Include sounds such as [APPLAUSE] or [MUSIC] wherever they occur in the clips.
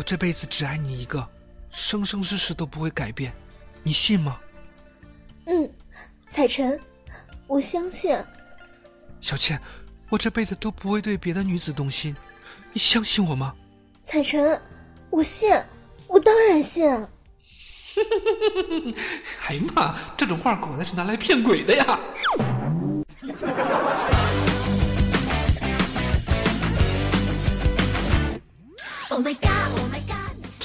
我这辈子只爱你一个，生生世世都不会改变，你信吗？嗯，彩晨，我相信。小倩，我这辈子都不会对别的女子动心，你相信我吗？彩晨，我信，我当然信。[LAUGHS] 哎呀妈，这种话果然是拿来骗鬼的呀！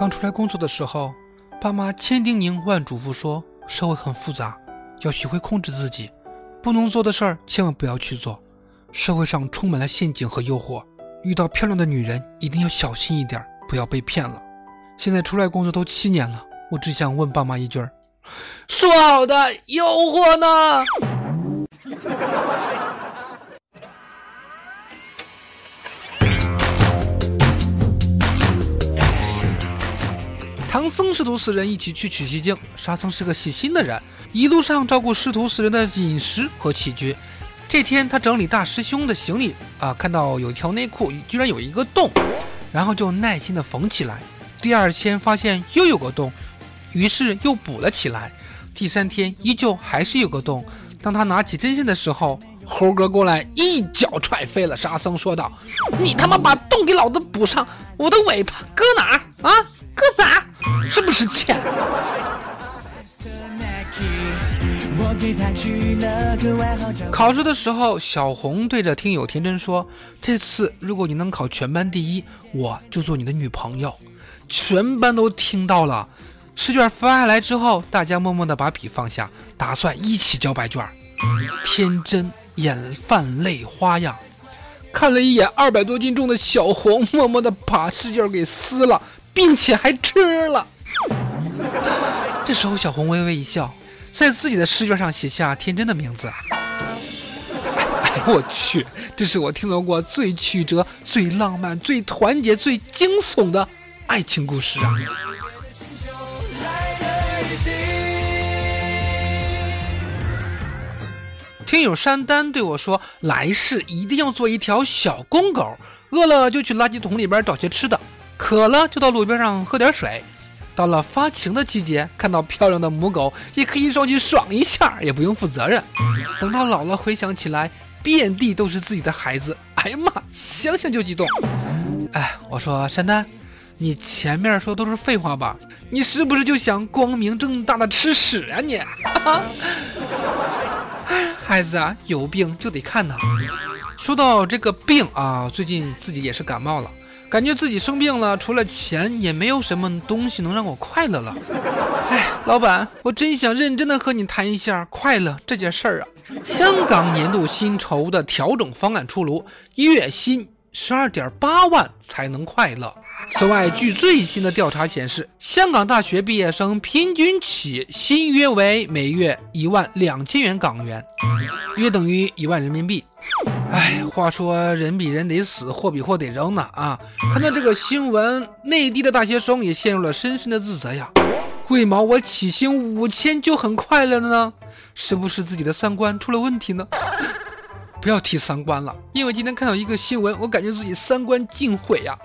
刚出来工作的时候，爸妈千叮咛万嘱咐说，社会很复杂，要学会控制自己，不能做的事儿千万不要去做。社会上充满了陷阱和诱惑，遇到漂亮的女人一定要小心一点，不要被骗了。现在出来工作都七年了，我只想问爸妈一句儿：说好的诱惑呢？唐僧师徒四人一起去取西经。沙僧是个细心的人，一路上照顾师徒四人的饮食和起居。这天，他整理大师兄的行李啊，看到有条内裤居然有一个洞，然后就耐心的缝起来。第二天发现又有个洞，于是又补了起来。第三天依旧还是有个洞。当他拿起针线的时候，猴哥过来一脚踹飞了沙僧，说道：“你他妈把洞给老子补上！我的尾巴搁哪儿啊？搁哪？是不是欠？”考试的时候，小红对着听友天真说：“这次如果你能考全班第一，我就做你的女朋友。”全班都听到了。试卷发下来之后，大家默默的把笔放下，打算一起交白卷。天真眼泛泪花呀，看了一眼二百多斤重的小红，默默的把试卷给撕了，并且还吃了。这时候，小红微微一笑，在自己的试卷上写下天真的名字。哎，我去，这是我听到过最曲折、最浪漫、最团结、最惊悚的爱情故事啊！听友山丹对我说：“来世一定要做一条小公狗，饿了就去垃圾桶里边找些吃的，渴了就到路边上喝点水。到了发情的季节，看到漂亮的母狗，也可以上去爽一下，也不用负责任。等到老了，回想起来，遍地都是自己的孩子，哎呀妈，想想就激动。哎，我说山丹，你前面说都是废话吧？你是不是就想光明正大的吃屎啊你？” [LAUGHS] 孩子啊，有病就得看呐。说到这个病啊，最近自己也是感冒了，感觉自己生病了，除了钱也没有什么东西能让我快乐了。哎，老板，我真想认真的和你谈一下快乐这件事儿啊。香港年度薪酬的调整方案出炉，月薪十二点八万才能快乐。此外，据最新的调查显示，香港大学毕业生平均起薪约为每月一万两千元港元，约等于一万人民币。哎，话说人比人得死，货比货得扔呢啊！看到这个新闻，内地的大学生也陷入了深深的自责呀。为毛我起薪五千就很快乐了呢？是不是自己的三观出了问题呢？不要提三观了，因为今天看到一个新闻，我感觉自己三观尽毁呀。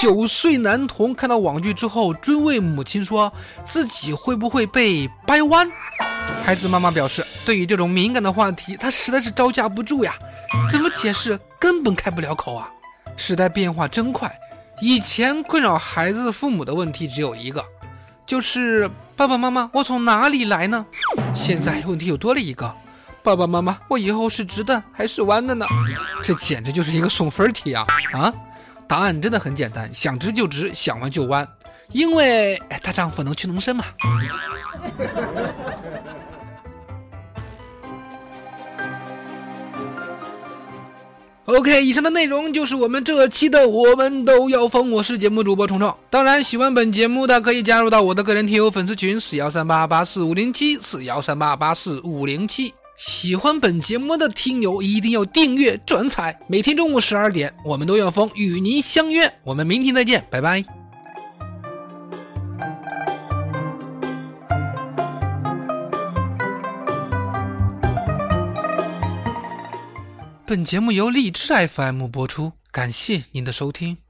九岁男童看到网剧之后，追问母亲说自己会不会被掰弯。孩子妈妈表示，对于这种敏感的话题，他实在是招架不住呀，怎么解释根本开不了口啊。时代变化真快，以前困扰孩子父母的问题只有一个，就是爸爸妈妈，我从哪里来呢？现在问题又多了一个，爸爸妈妈，我以后是直的还是弯的呢？这简直就是一个送分题啊！啊，答案真的很简单，想直就直，想弯就弯，因为大丈夫能屈能伸嘛。OK，以上的内容就是我们这期的《我们都要疯》，我是节目主播虫虫。当然，喜欢本节目的可以加入到我的个人听友粉丝群四幺三八八四五零七四幺三八八四五零七。喜欢本节目的听友一定要订阅转采，每天中午十二点，我们都要疯与您相约。我们明天再见，拜拜。本节目由荔枝 FM 播出，感谢您的收听。